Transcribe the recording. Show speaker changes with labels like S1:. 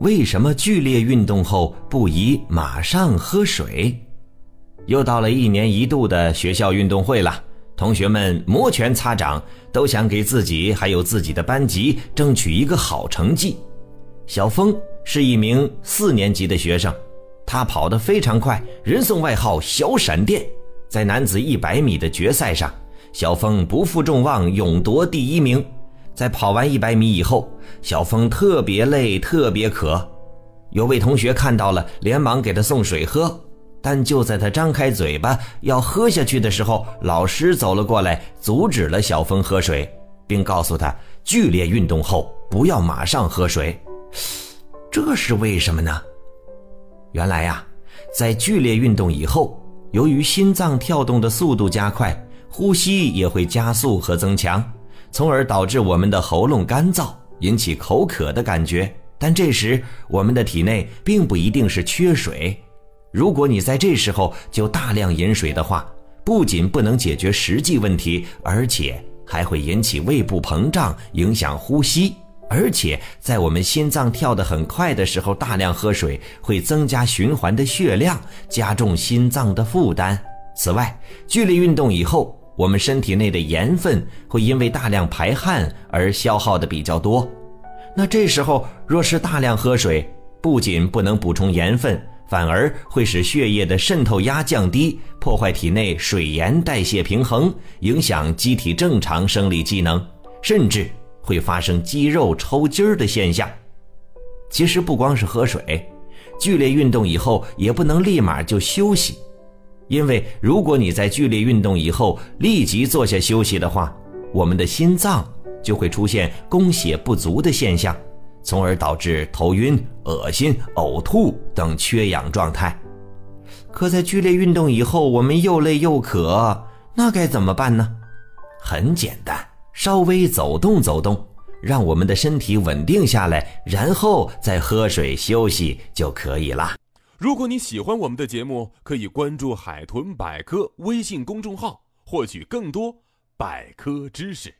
S1: 为什么剧烈运动后不宜马上喝水？又到了一年一度的学校运动会了，同学们摩拳擦掌，都想给自己还有自己的班级争取一个好成绩。小峰是一名四年级的学生，他跑得非常快，人送外号“小闪电”。在男子一百米的决赛上，小峰不负众望，勇夺第一名。在跑完一百米以后，小峰特别累，特别渴。有位同学看到了，连忙给他送水喝。但就在他张开嘴巴要喝下去的时候，老师走了过来，阻止了小峰喝水，并告诉他，剧烈运动后不要马上喝水。这是为什么呢？原来呀，在剧烈运动以后，由于心脏跳动的速度加快，呼吸也会加速和增强。从而导致我们的喉咙干燥，引起口渴的感觉。但这时我们的体内并不一定是缺水。如果你在这时候就大量饮水的话，不仅不能解决实际问题，而且还会引起胃部膨胀，影响呼吸。而且在我们心脏跳得很快的时候，大量喝水会增加循环的血量，加重心脏的负担。此外，剧烈运动以后。我们身体内的盐分会因为大量排汗而消耗的比较多，那这时候若是大量喝水，不仅不能补充盐分，反而会使血液的渗透压降低，破坏体内水盐代谢平衡，影响机体正常生理机能，甚至会发生肌肉抽筋儿的现象。其实不光是喝水，剧烈运动以后也不能立马就休息。因为如果你在剧烈运动以后立即坐下休息的话，我们的心脏就会出现供血不足的现象，从而导致头晕、恶心、呕吐等缺氧状态。可在剧烈运动以后，我们又累又渴，那该怎么办呢？很简单，稍微走动走动，让我们的身体稳定下来，然后再喝水休息就可以了。
S2: 如果你喜欢我们的节目，可以关注“海豚百科”微信公众号，获取更多百科知识。